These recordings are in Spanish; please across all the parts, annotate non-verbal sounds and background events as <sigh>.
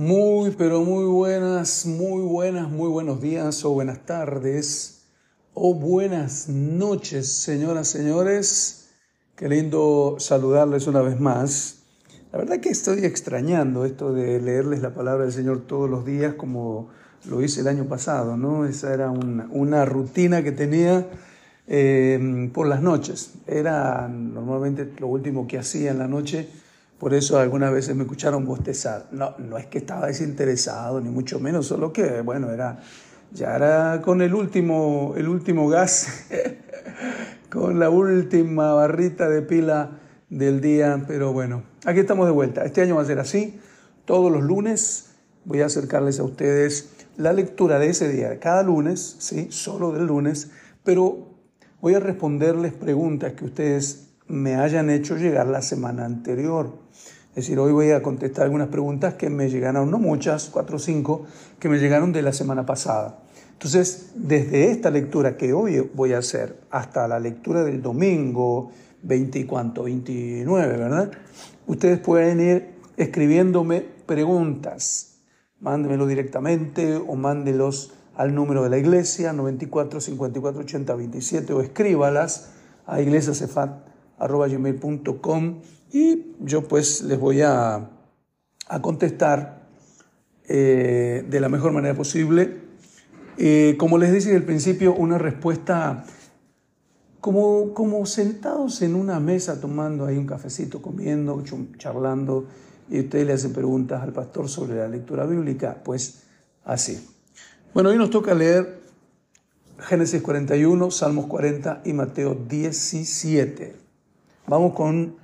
Muy, pero muy buenas, muy buenas, muy buenos días o buenas tardes o buenas noches, señoras, señores. Qué lindo saludarles una vez más. La verdad que estoy extrañando esto de leerles la palabra del Señor todos los días como lo hice el año pasado, ¿no? Esa era una, rutina que tenía eh, por las noches. Era normalmente lo último que hacía en la noche por eso algunas veces me escucharon bostezar. No, no es que estaba desinteresado, ni mucho menos, solo que, bueno, era, ya era con el último, el último gas, <laughs> con la última barrita de pila del día, pero bueno, aquí estamos de vuelta. Este año va a ser así, todos los lunes voy a acercarles a ustedes la lectura de ese día, cada lunes, sí, solo del lunes, pero voy a responderles preguntas que ustedes me hayan hecho llegar la semana anterior. Es decir, hoy voy a contestar algunas preguntas que me llegaron, no muchas, cuatro o cinco, que me llegaron de la semana pasada. Entonces, desde esta lectura que hoy voy a hacer hasta la lectura del domingo 20 y cuánto, 29, ¿verdad? Ustedes pueden ir escribiéndome preguntas. Mándenmelo directamente o mándelos al número de la iglesia 94 54 80 27 o escríbalas a iglesiacefat gmail.com y yo pues les voy a, a contestar eh, de la mejor manera posible. Eh, como les decía al principio, una respuesta como, como sentados en una mesa tomando ahí un cafecito, comiendo, charlando, y ustedes le hacen preguntas al pastor sobre la lectura bíblica, pues así. Bueno, hoy nos toca leer Génesis 41, Salmos 40 y Mateo 17. Vamos con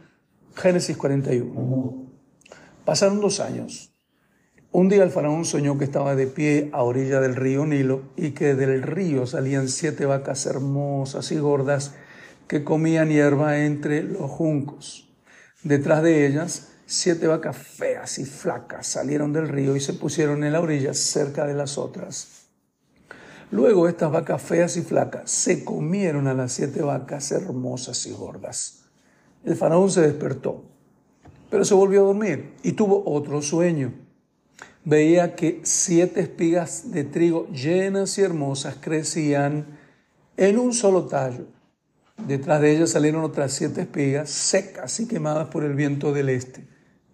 Génesis 41. Pasaron dos años. Un día el faraón soñó que estaba de pie a orilla del río Nilo y que del río salían siete vacas hermosas y gordas que comían hierba entre los juncos. Detrás de ellas, siete vacas feas y flacas salieron del río y se pusieron en la orilla cerca de las otras. Luego estas vacas feas y flacas se comieron a las siete vacas hermosas y gordas. El faraón se despertó, pero se volvió a dormir y tuvo otro sueño. Veía que siete espigas de trigo llenas y hermosas crecían en un solo tallo. Detrás de ellas salieron otras siete espigas secas y quemadas por el viento del este.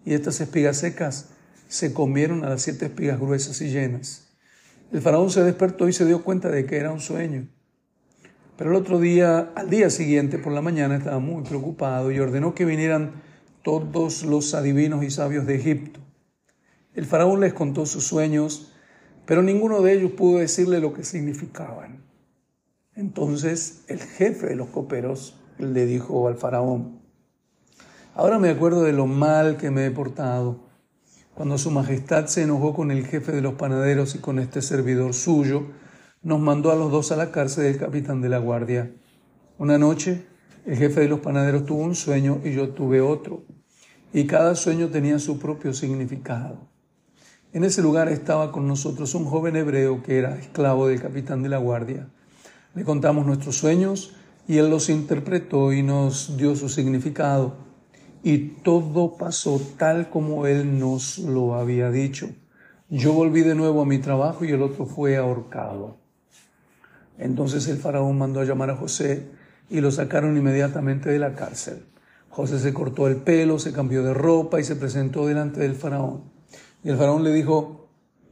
Y estas espigas secas se comieron a las siete espigas gruesas y llenas. El faraón se despertó y se dio cuenta de que era un sueño. Pero el otro día, al día siguiente, por la mañana, estaba muy preocupado y ordenó que vinieran todos los adivinos y sabios de Egipto. El faraón les contó sus sueños, pero ninguno de ellos pudo decirle lo que significaban. Entonces el jefe de los coperos le dijo al faraón, ahora me acuerdo de lo mal que me he portado, cuando su majestad se enojó con el jefe de los panaderos y con este servidor suyo, nos mandó a los dos a la cárcel del capitán de la guardia. Una noche, el jefe de los panaderos tuvo un sueño y yo tuve otro, y cada sueño tenía su propio significado. En ese lugar estaba con nosotros un joven hebreo que era esclavo del capitán de la guardia. Le contamos nuestros sueños y él los interpretó y nos dio su significado. Y todo pasó tal como él nos lo había dicho. Yo volví de nuevo a mi trabajo y el otro fue ahorcado. Entonces el faraón mandó a llamar a José y lo sacaron inmediatamente de la cárcel. José se cortó el pelo, se cambió de ropa y se presentó delante del faraón. Y el faraón le dijo,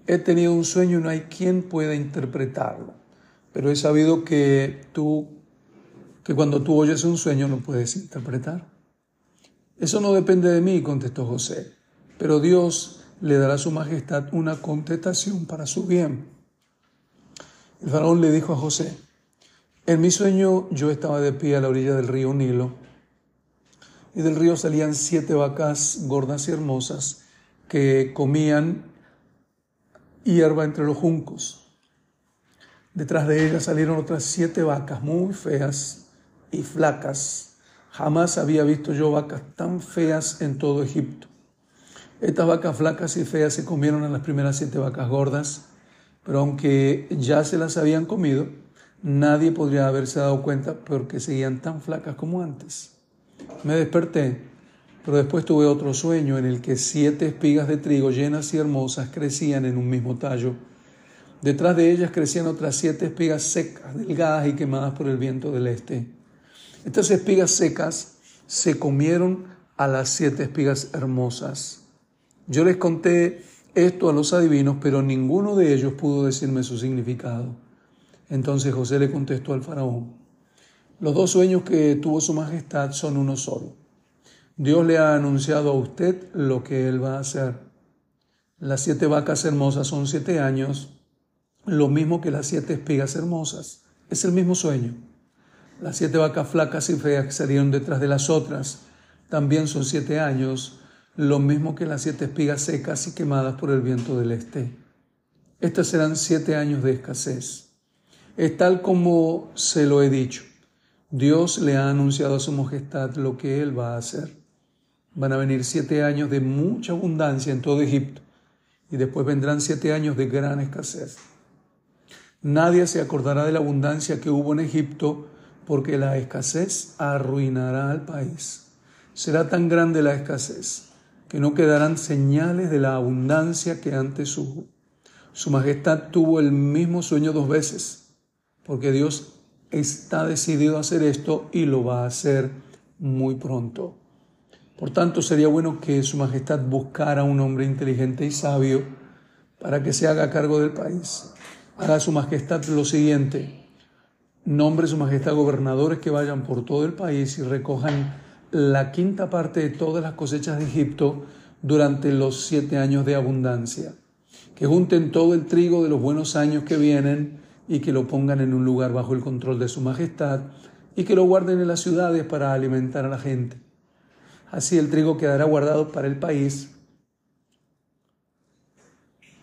he tenido un sueño y no hay quien pueda interpretarlo. Pero he sabido que tú, que cuando tú oyes un sueño lo puedes interpretar. Eso no depende de mí, contestó José, pero Dios le dará a su majestad una contestación para su bien. El faraón le dijo a José, en mi sueño yo estaba de pie a la orilla del río Nilo y del río salían siete vacas gordas y hermosas que comían hierba entre los juncos. Detrás de ellas salieron otras siete vacas muy feas y flacas. Jamás había visto yo vacas tan feas en todo Egipto. Estas vacas flacas y feas se comieron a las primeras siete vacas gordas pero aunque ya se las habían comido, nadie podría haberse dado cuenta porque seguían tan flacas como antes. Me desperté, Pero después tuve otro sueño en el que siete espigas de trigo llenas y hermosas crecían en un mismo tallo. Detrás de ellas crecían otras siete espigas secas, delgadas y quemadas por el viento del este. Estas espigas secas se comieron a las siete espigas hermosas. Yo les conté esto a los adivinos, pero ninguno de ellos pudo decirme su significado. Entonces José le contestó al faraón, los dos sueños que tuvo su majestad son uno solo. Dios le ha anunciado a usted lo que él va a hacer. Las siete vacas hermosas son siete años, lo mismo que las siete espigas hermosas. Es el mismo sueño. Las siete vacas flacas y feas que salieron detrás de las otras también son siete años, lo mismo que las siete espigas secas y quemadas por el viento del este. Estas serán siete años de escasez. Es tal como se lo he dicho. Dios le ha anunciado a su majestad lo que él va a hacer. Van a venir siete años de mucha abundancia en todo Egipto y después vendrán siete años de gran escasez. Nadie se acordará de la abundancia que hubo en Egipto porque la escasez arruinará al país. Será tan grande la escasez que no quedarán señales de la abundancia que antes hubo. Su majestad tuvo el mismo sueño dos veces, porque Dios está decidido a hacer esto y lo va a hacer muy pronto. Por tanto, sería bueno que Su Majestad buscara un hombre inteligente y sabio para que se haga cargo del país. Haga Su Majestad lo siguiente. Nombre Su Majestad gobernadores que vayan por todo el país y recojan la quinta parte de todas las cosechas de Egipto durante los siete años de abundancia. Que junten todo el trigo de los buenos años que vienen y que lo pongan en un lugar bajo el control de su majestad y que lo guarden en las ciudades para alimentar a la gente. Así el trigo quedará guardado para el país,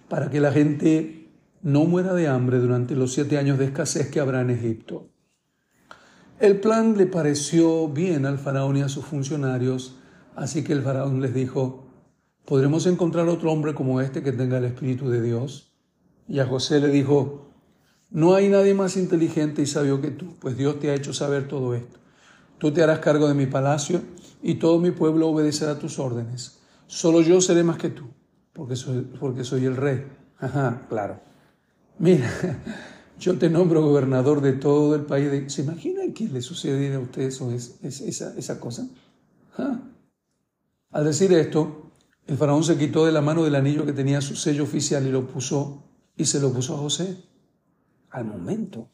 para que la gente no muera de hambre durante los siete años de escasez que habrá en Egipto. El plan le pareció bien al faraón y a sus funcionarios, así que el faraón les dijo, ¿podremos encontrar otro hombre como este que tenga el Espíritu de Dios? Y a José le dijo, no hay nadie más inteligente y sabio que tú, pues Dios te ha hecho saber todo esto. Tú te harás cargo de mi palacio y todo mi pueblo obedecerá tus órdenes. Solo yo seré más que tú, porque soy, porque soy el rey. Ajá, claro. Mira, yo te nombro gobernador de todo el país. ¿Se imaginan que le sucediera a usted eso, esa, esa cosa? Al decir esto, el faraón se quitó de la mano del anillo que tenía su sello oficial y lo puso y se lo puso a José al momento.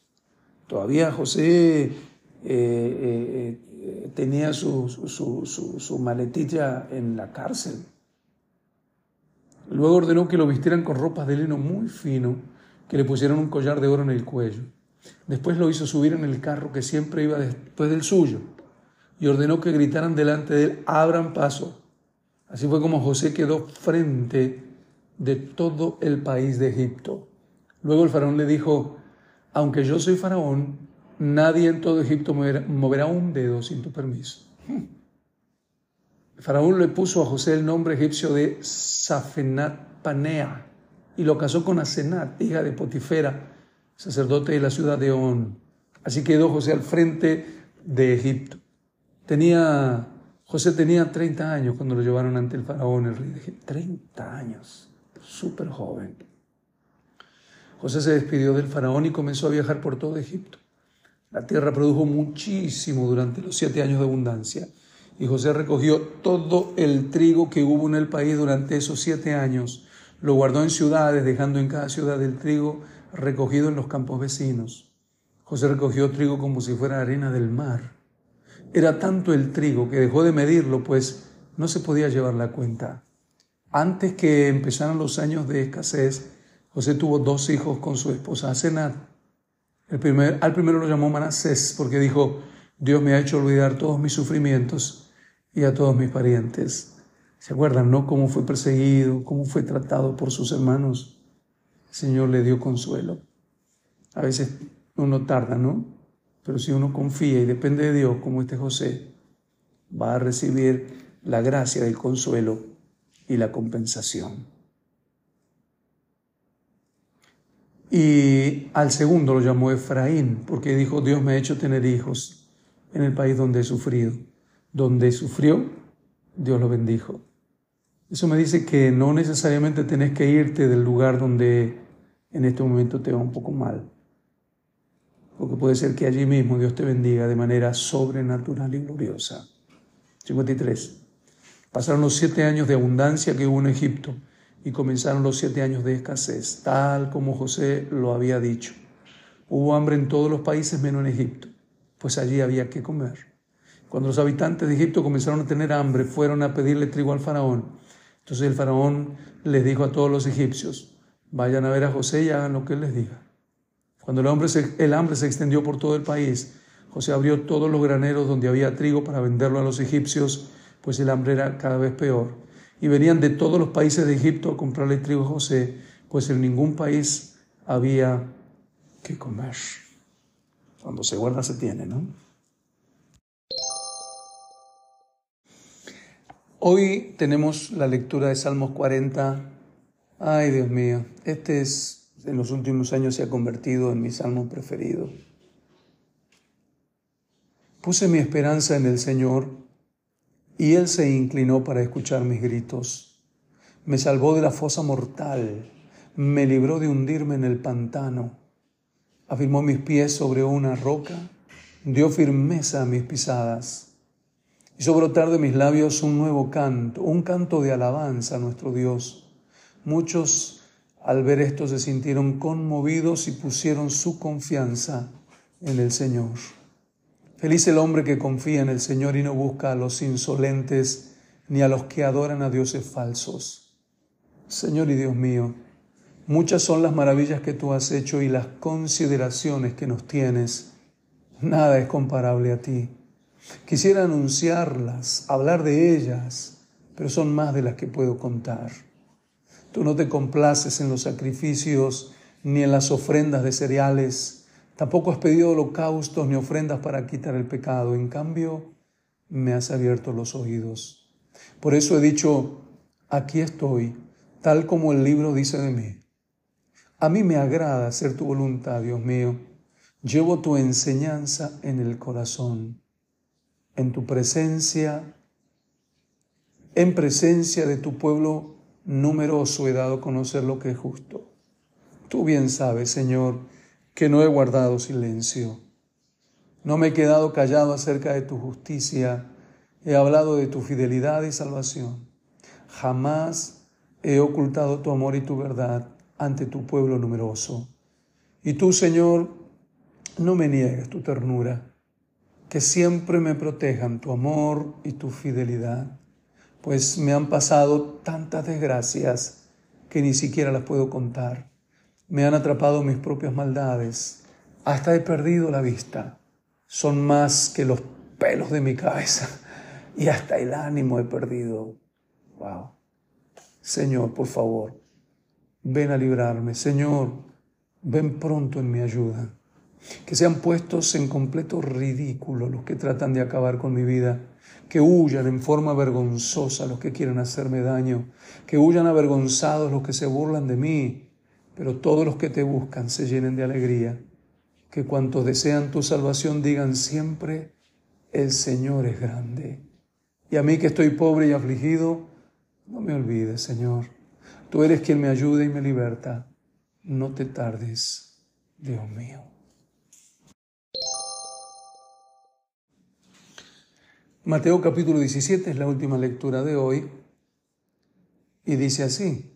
Todavía José eh, eh, eh, tenía su, su, maletilla en la cárcel. Luego ordenó que lo vistieran con ropas de lino muy fino, que le pusieran un collar de oro en el cuello. Después lo hizo subir en el carro que siempre iba después del suyo y ordenó que gritaran delante de él, abran paso. Así fue como José quedó frente de todo el país de Egipto. Luego el faraón le dijo, aunque yo soy faraón, nadie en todo Egipto moverá un dedo sin tu permiso. El faraón le puso a José el nombre egipcio de Safenat Panea y lo casó con Asenat, hija de Potifera, sacerdote de la ciudad de On. Así quedó José al frente de Egipto. Tenía, José tenía 30 años cuando lo llevaron ante el faraón, el rey de Egipto. 30 años, súper joven. José se despidió del faraón y comenzó a viajar por todo Egipto. La tierra produjo muchísimo durante los siete años de abundancia y José recogió todo el trigo que hubo en el país durante esos siete años. Lo guardó en ciudades, dejando en cada ciudad el trigo recogido en los campos vecinos. José recogió trigo como si fuera arena del mar. Era tanto el trigo que dejó de medirlo, pues no se podía llevar la cuenta. Antes que empezaran los años de escasez, José tuvo dos hijos con su esposa Asenat. El primer, al primero lo llamó Manasés porque dijo, Dios me ha hecho olvidar todos mis sufrimientos y a todos mis parientes. ¿Se acuerdan, no? Cómo fue perseguido, cómo fue tratado por sus hermanos. El Señor le dio consuelo. A veces uno tarda, ¿no? Pero si uno confía y depende de Dios, como este José, va a recibir la gracia del consuelo y la compensación. Y al segundo lo llamó Efraín, porque dijo, Dios me ha hecho tener hijos en el país donde he sufrido. Donde sufrió, Dios lo bendijo. Eso me dice que no necesariamente tenés que irte del lugar donde en este momento te va un poco mal. Porque puede ser que allí mismo Dios te bendiga de manera sobrenatural y gloriosa. 53. Pasaron los siete años de abundancia que hubo en Egipto y comenzaron los siete años de escasez, tal como José lo había dicho. Hubo hambre en todos los países menos en Egipto, pues allí había que comer. Cuando los habitantes de Egipto comenzaron a tener hambre, fueron a pedirle trigo al faraón. Entonces el faraón les dijo a todos los egipcios, vayan a ver a José y hagan lo que él les diga. Cuando el, hambre se, el hambre se extendió por todo el país, José abrió todos los graneros donde había trigo para venderlo a los egipcios, pues el hambre era cada vez peor y venían de todos los países de Egipto a comprarle trigo a José, pues en ningún país había que comer. Cuando se guarda se tiene, ¿no? Hoy tenemos la lectura de Salmos 40. Ay, Dios mío, este es, en los últimos años se ha convertido en mi salmo preferido. Puse mi esperanza en el Señor y él se inclinó para escuchar mis gritos. Me salvó de la fosa mortal, me libró de hundirme en el pantano, afirmó mis pies sobre una roca, dio firmeza a mis pisadas. Hizo brotar de mis labios un nuevo canto, un canto de alabanza a nuestro Dios. Muchos al ver esto se sintieron conmovidos y pusieron su confianza en el Señor. Feliz el hombre que confía en el Señor y no busca a los insolentes ni a los que adoran a dioses falsos. Señor y Dios mío, muchas son las maravillas que tú has hecho y las consideraciones que nos tienes. Nada es comparable a ti. Quisiera anunciarlas, hablar de ellas, pero son más de las que puedo contar. Tú no te complaces en los sacrificios ni en las ofrendas de cereales Tampoco has pedido holocaustos ni ofrendas para quitar el pecado. En cambio, me has abierto los oídos. Por eso he dicho, aquí estoy, tal como el libro dice de mí. A mí me agrada hacer tu voluntad, Dios mío. Llevo tu enseñanza en el corazón. En tu presencia, en presencia de tu pueblo numeroso he dado a conocer lo que es justo. Tú bien sabes, Señor, que no he guardado silencio. No me he quedado callado acerca de tu justicia, he hablado de tu fidelidad y salvación. Jamás he ocultado tu amor y tu verdad ante tu pueblo numeroso. Y tú, Señor, no me niegues tu ternura, que siempre me protejan tu amor y tu fidelidad, pues me han pasado tantas desgracias que ni siquiera las puedo contar. Me han atrapado mis propias maldades. Hasta he perdido la vista. Son más que los pelos de mi cabeza. <laughs> Y hasta el ánimo he perdido. Wow. Señor, por favor, ven a librarme. Señor, ven pronto en mi ayuda. Que sean puestos en completo ridículo los que tratan de acabar con mi vida. Que huyan en forma vergonzosa los que quieren hacerme daño. Que huyan avergonzados los que se burlan de mí pero todos los que te buscan se llenen de alegría, que cuantos desean tu salvación digan siempre, el Señor es grande. Y a mí que estoy pobre y afligido, no me olvides, Señor. Tú eres quien me ayuda y me liberta. No te tardes, Dios mío. Mateo capítulo 17 es la última lectura de hoy y dice así.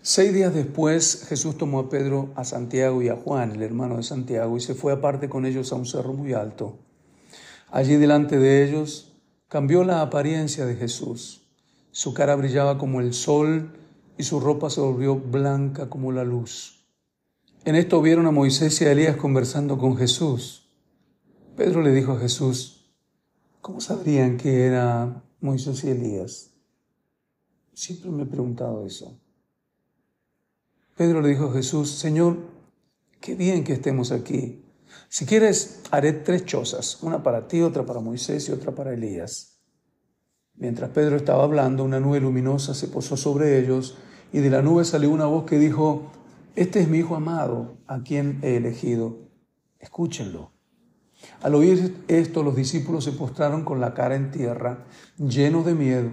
Seis días después Jesús tomó a Pedro, a Santiago y a Juan, el hermano de Santiago, y se fue aparte con ellos a un cerro muy alto. Allí delante de ellos cambió la apariencia de Jesús. Su cara brillaba como el sol y su ropa se volvió blanca como la luz. En esto vieron a Moisés y a Elías conversando con Jesús. Pedro le dijo a Jesús, ¿cómo sabrían que era Moisés y Elías? Siempre me he preguntado eso. Pedro le dijo a Jesús, Señor, qué bien que estemos aquí. Si quieres, haré tres chozas, una para ti, otra para Moisés y otra para Elías. Mientras Pedro estaba hablando, una nube luminosa se posó sobre ellos y de la nube salió una voz que dijo, Este es mi Hijo amado, a quien he elegido. Escúchenlo. Al oír esto, los discípulos se postraron con la cara en tierra, llenos de miedo.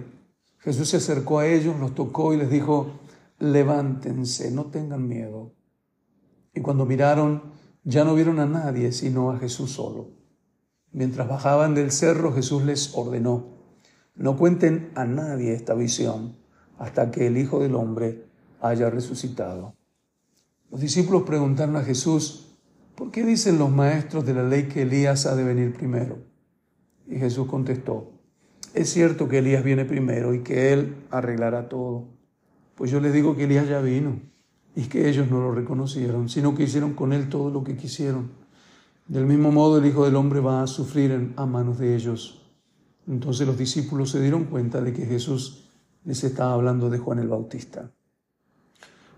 Jesús se acercó a ellos, los tocó y les dijo, levántense, no tengan miedo. Y cuando miraron, ya no vieron a nadie, sino a Jesús solo. Mientras bajaban del cerro, Jesús les ordenó, no cuenten a nadie esta visión hasta que el Hijo del Hombre haya resucitado. Los discípulos preguntaron a Jesús, ¿por qué dicen los maestros de la ley que Elías ha de venir primero? Y Jesús contestó, es cierto que Elías viene primero y que él arreglará todo. Pues yo les digo que Elías ya vino y que ellos no lo reconocieron, sino que hicieron con él todo lo que quisieron. Del mismo modo el Hijo del Hombre va a sufrir a manos de ellos. Entonces los discípulos se dieron cuenta de que Jesús les estaba hablando de Juan el Bautista.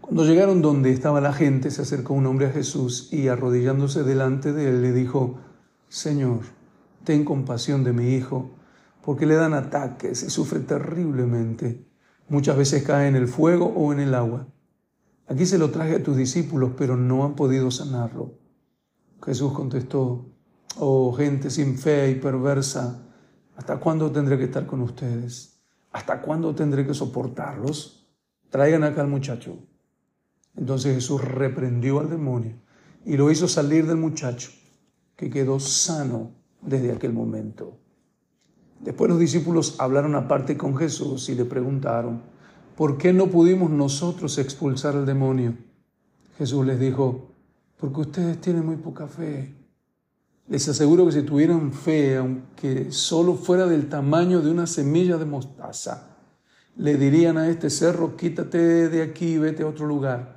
Cuando llegaron donde estaba la gente, se acercó un hombre a Jesús y arrodillándose delante de él le dijo, Señor, ten compasión de mi hijo, porque le dan ataques y sufre terriblemente. Muchas veces cae en el fuego o en el agua. Aquí se lo traje a tus discípulos, pero no han podido sanarlo. Jesús contestó, oh gente sin fe y perversa, ¿hasta cuándo tendré que estar con ustedes? ¿Hasta cuándo tendré que soportarlos? Traigan acá al muchacho. Entonces Jesús reprendió al demonio y lo hizo salir del muchacho, que quedó sano desde aquel momento. Después los discípulos hablaron aparte con Jesús y le preguntaron, ¿por qué no pudimos nosotros expulsar al demonio? Jesús les dijo, porque ustedes tienen muy poca fe. Les aseguro que si tuvieran fe, aunque solo fuera del tamaño de una semilla de mostaza, le dirían a este cerro, quítate de aquí y vete a otro lugar.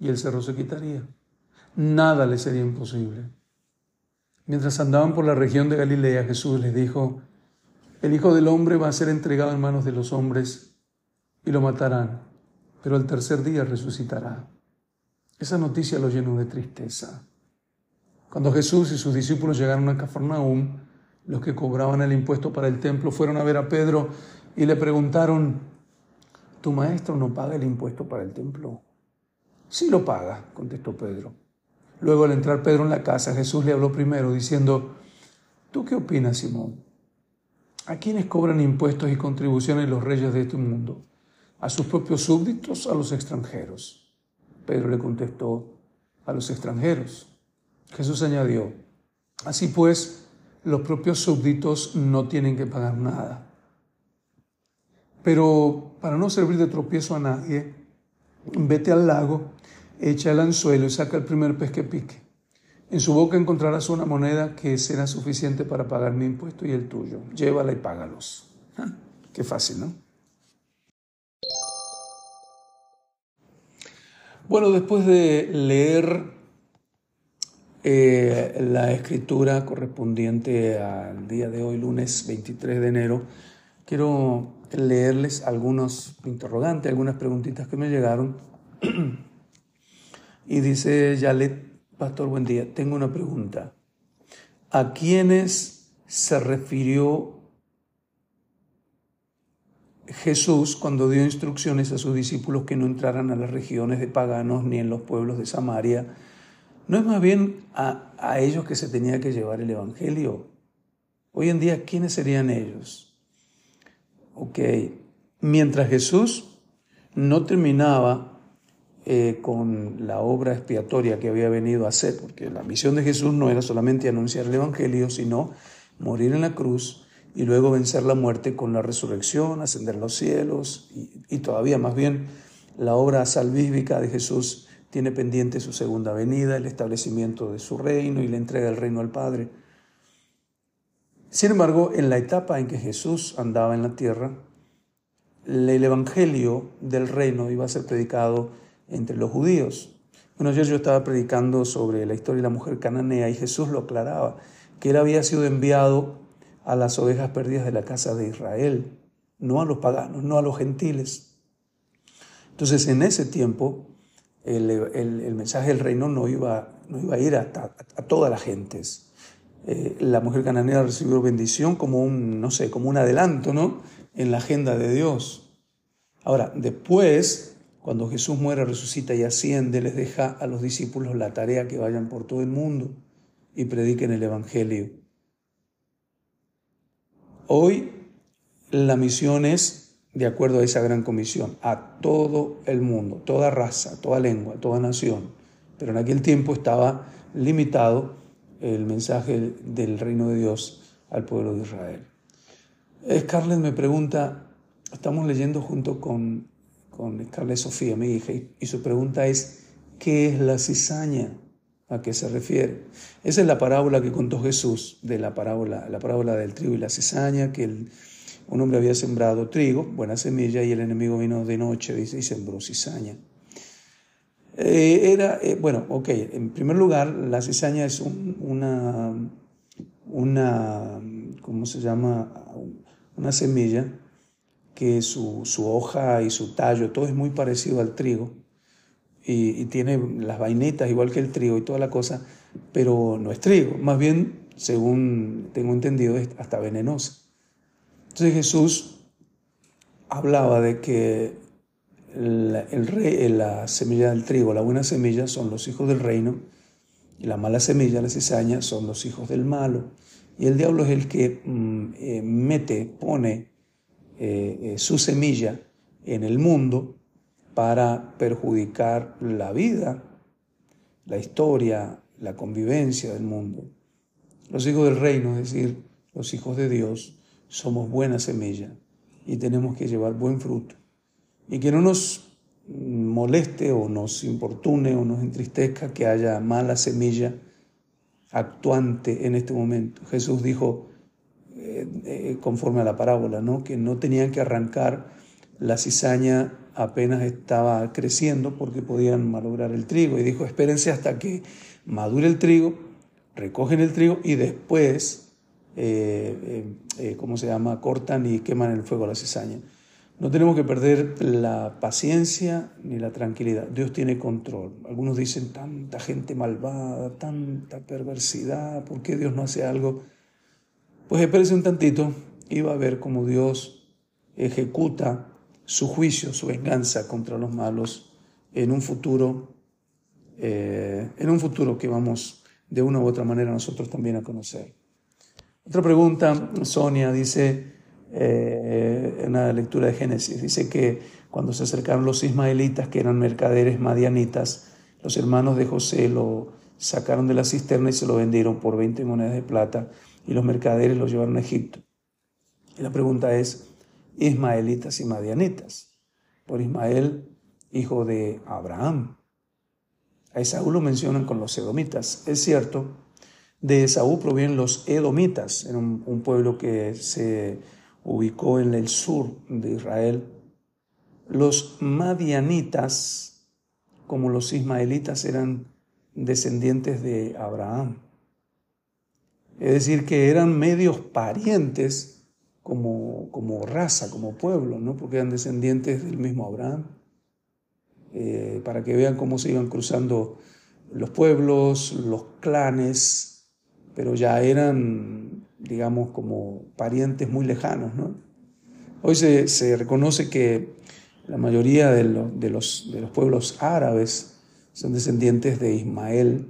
Y el cerro se quitaría. Nada le sería imposible. Mientras andaban por la región de Galilea, Jesús les dijo, el Hijo del Hombre va a ser entregado en manos de los hombres y lo matarán, pero al tercer día resucitará. Esa noticia lo llenó de tristeza. Cuando Jesús y sus discípulos llegaron a Cafarnaúm, los que cobraban el impuesto para el templo fueron a ver a Pedro y le preguntaron, ¿tu maestro no paga el impuesto para el templo? Sí lo paga, contestó Pedro. Luego al entrar Pedro en la casa, Jesús le habló primero diciendo, ¿tú qué opinas, Simón? ¿A quiénes cobran impuestos y contribuciones los reyes de este mundo? ¿A sus propios súbditos a los extranjeros? Pedro le contestó, a los extranjeros. Jesús añadió, así pues, los propios súbditos no tienen que pagar nada. Pero para no servir de tropiezo a nadie, vete al lago, echa el anzuelo y saca el primer pez que pique. En su boca encontrarás una moneda que será suficiente para pagar mi impuesto y el tuyo. Llévala y págalos. Ah, qué fácil, ¿no? Bueno, después de leer eh, la escritura correspondiente al día de hoy, lunes 23 de enero, quiero leerles algunos interrogantes, algunas preguntitas que me llegaron. <clears throat> y dice Yalet Pastor, buen día. Tengo una pregunta. ¿A quiénes se refirió Jesús cuando dio instrucciones a sus discípulos que no entraran a las regiones de paganos ni en los pueblos de Samaria? ¿No es más bien a, a ellos que se tenía que llevar el Evangelio? Hoy en día, ¿quiénes serían ellos? Ok, mientras Jesús no terminaba eh, con la obra expiatoria que había venido a hacer, porque la misión de Jesús no era solamente anunciar el Evangelio, sino morir en la cruz y luego vencer la muerte con la resurrección, ascender a los cielos y, todavía más bien la obra salvífica de Jesús tiene pendiente su segunda venida, el establecimiento de su reino y la entrega del reino al Padre. Sin embargo, en la etapa en que Jesús andaba en la tierra, el Evangelio del reino iba a ser predicado entre los judíos. Bueno, ayer yo estaba predicando sobre la historia de la mujer cananea y Jesús lo aclaraba, que él había sido enviado a las ovejas perdidas de la casa de Israel, no a los paganos, no a los gentiles. Entonces en ese tiempo el, mensaje del reino no iba, no iba a ir a, a, todas las gentes. Eh, la mujer cananea recibió bendición como un, no sé, como un adelanto, ¿no? En la agenda de Dios. Ahora, después cuando Jesús muere, resucita y asciende, les deja a los discípulos la tarea que vayan por todo el mundo y prediquen el Evangelio. Hoy la misión es de acuerdo a esa gran comisión, a todo el mundo, toda raza, toda lengua, toda nación. Pero en aquel tiempo estaba limitado el mensaje del reino de Dios al pueblo de Israel. Scarlett me pregunta, estamos leyendo junto con, con Scarlett Sofía, mi hija, y su pregunta es, ¿qué es la cizaña? ¿A qué se refiere? Esa es la parábola que contó Jesús, de la parábola, la parábola del trigo y la cizaña, que un hombre había sembrado trigo, buena semilla, y el enemigo vino de noche dice, y sembró cizaña. Eh, era, eh, bueno, ok, en primer lugar, la cizaña es una, una, ¿cómo se llama? Una semilla que su, hoja y su tallo, todo es muy parecido al trigo y, tiene las vainitas igual que el trigo y toda la cosa, pero no es trigo, más bien, según tengo entendido, es hasta venenosa. Entonces Jesús hablaba de que el rey, la semilla del trigo, la buena semilla son los hijos del reino, y la mala semilla, la cizaña, son los hijos del malo. Y el diablo es el que mm, eh, mete, pone eh, eh, su semilla en el mundo para perjudicar la vida, la historia, la convivencia del mundo. Los hijos del reino, es decir, los hijos de Dios, somos buena semilla y tenemos que llevar buen fruto y que no nos moleste o nos importune o nos entristezca que haya mala semilla actuante en este momento. Jesús dijo, eh, eh, conforme a la parábola, ¿no? que no tenían que arrancar la cizaña apenas estaba creciendo porque podían malograr el trigo. Y dijo, espérense hasta que madure el trigo, recogen el trigo y después, eh, ¿cómo se llama?, cortan y queman el fuego la cizaña. No tenemos que perder la paciencia ni la tranquilidad. Dios tiene control. Algunos dicen tanta gente malvada, tanta perversidad, ¿por qué Dios no hace algo? Pues espérese un tantito y va a ver cómo Dios ejecuta su juicio, su venganza contra los malos en un futuro, eh, en un futuro que vamos de una u otra manera nosotros también a conocer. Otra pregunta, Sonia dice, eh, en la lectura de Génesis. Dice que cuando se acercaron los ismaelitas, que eran mercaderes madianitas, los hermanos de José lo sacaron de la cisterna y se lo vendieron por 20 monedas de plata y los mercaderes lo llevaron a Egipto. Y la pregunta es, ismaelitas y madianitas. Por Ismael, hijo de Abraham. A Esaú lo mencionan con los edomitas. Es cierto, de Esaú provienen los edomitas, en un pueblo que se ubicó en el sur de Israel. Los madianitas, como los ismaelitas, eran descendientes de Abraham. Es decir, que eran medios parientes como, como raza, como pueblo, ¿no? porque eran descendientes del mismo Abraham. Eh, para que vean cómo se iban cruzando los pueblos, los clanes, pero ya eran digamos, como parientes muy lejanos. ¿no? Hoy se, reconoce que la mayoría de, de, los, de, los, pueblos árabes son descendientes de Ismael,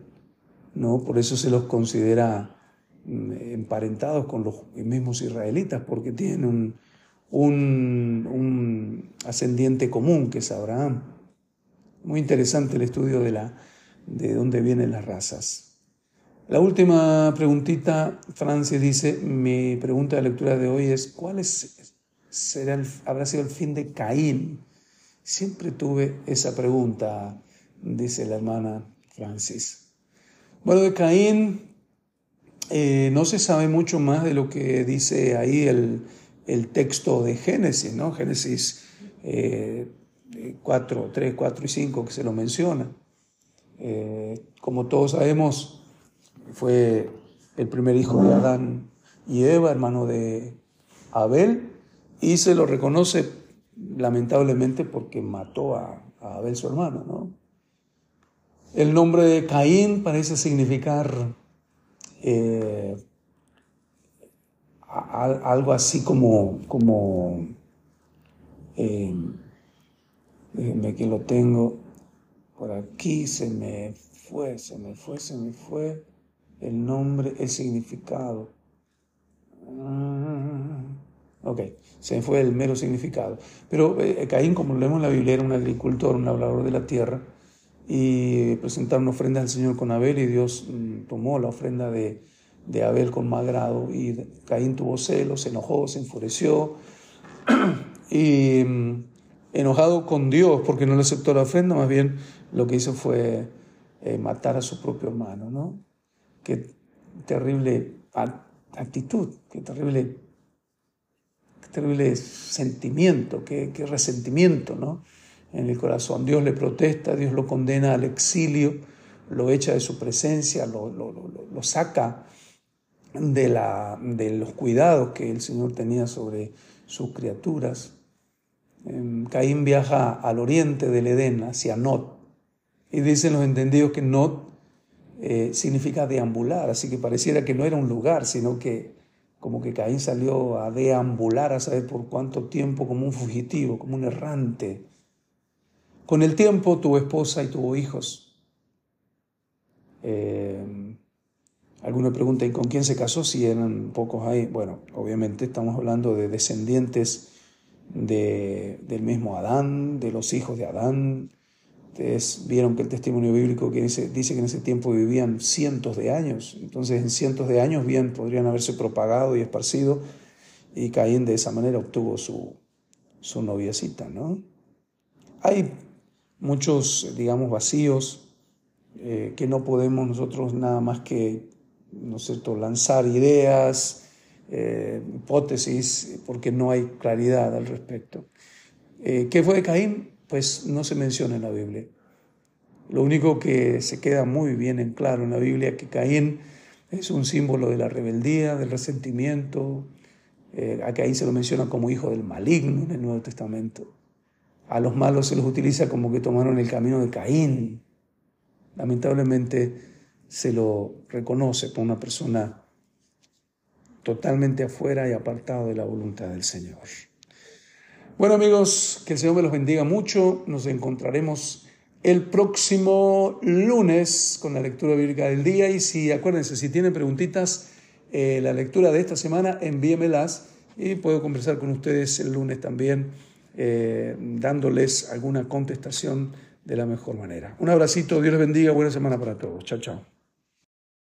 ¿no? por eso se los considera emparentados con los mismos israelitas, porque tienen un, ascendiente común, que es Abraham. Muy interesante el estudio de, la, de dónde vienen las razas. La última preguntita, Francis dice, mi pregunta de lectura de hoy es, ¿cuál será habrá sido el fin de Caín? Siempre tuve esa pregunta, dice la hermana Francis. Bueno, de Caín eh, no se sabe mucho más de lo que dice ahí el, texto de Génesis, ¿no? Génesis 4, 3, 4 y 5 que se lo menciona. Eh, como todos sabemos, fue el primer hijo de Adán y Eva, hermano de Abel, y se lo reconoce lamentablemente porque mató a, Abel su hermano. ¿no? El nombre de Caín parece significar eh, algo así como, como eh, déjenme que lo tengo por aquí, se me fue, se me fue, se me fue. el nombre, el significado. Ah, ok, se fue el mero significado. Pero eh, Caín, como leemos en la Biblia, era un agricultor, un labrador de la tierra, y presentaron ofrenda al Señor con Abel, y Dios mm, tomó la ofrenda de, de Abel con más grado, y Caín tuvo celos, se enojó, se enfureció, <clears throat> y mm, enojado con Dios porque no le aceptó la ofrenda, más bien lo que hizo fue eh, matar a su propio hermano, ¿no? Qué terrible actitud, qué terrible, terrible sentimiento, qué, resentimiento, ¿no? En el corazón. Dios le protesta, Dios lo condena al exilio, lo echa de su presencia, lo, lo, saca de, la, de los cuidados que el Señor tenía sobre sus criaturas. Em, Caín viaja al oriente del Edén, hacia Not, y dicen los entendidos que Not eh, significa deambular, así que pareciera que no era un lugar, sino que como que Caín salió a deambular a saber por cuánto tiempo como un fugitivo, como un errante. Con el tiempo tuvo esposa y tuvo hijos. Eh, algunos preguntan, ¿con quién se casó? Si eran pocos ahí. Bueno, obviamente estamos hablando de descendientes del mismo Adán, de los hijos de Adán. Ustedes vieron que el testimonio bíblico que dice, dice que en ese tiempo vivían cientos de años. Entonces, en cientos de años bien podrían haberse propagado y esparcido. Y Caín de esa manera obtuvo su, su noviecita, ¿no? Hay muchos, digamos, vacíos eh, que no podemos nosotros nada más que ¿no lanzar ideas, eh, hipótesis, porque no hay claridad al respecto. Eh, ¿Qué fue de Caín? Pues no se menciona en la Biblia. Lo único que se queda muy bien en claro en la Biblia es que Caín es un símbolo de la rebeldía, del resentimiento. A Caín se lo menciona como hijo del maligno en el Nuevo Testamento. A los malos se los utiliza como que tomaron el camino de Caín. Lamentablemente, se lo reconoce por una persona totalmente afuera y apartado de la voluntad del Señor. Bueno amigos, que el Señor me los bendiga mucho. Nos encontraremos el próximo lunes con la lectura bíblica del día y si acuérdense, si tienen preguntitas, eh, la lectura de esta semana, envíemelas y puedo conversar con ustedes el lunes también, eh, dándoles alguna contestación de la mejor manera. Un abracito, Dios les bendiga, buena semana para todos. Chao, chao.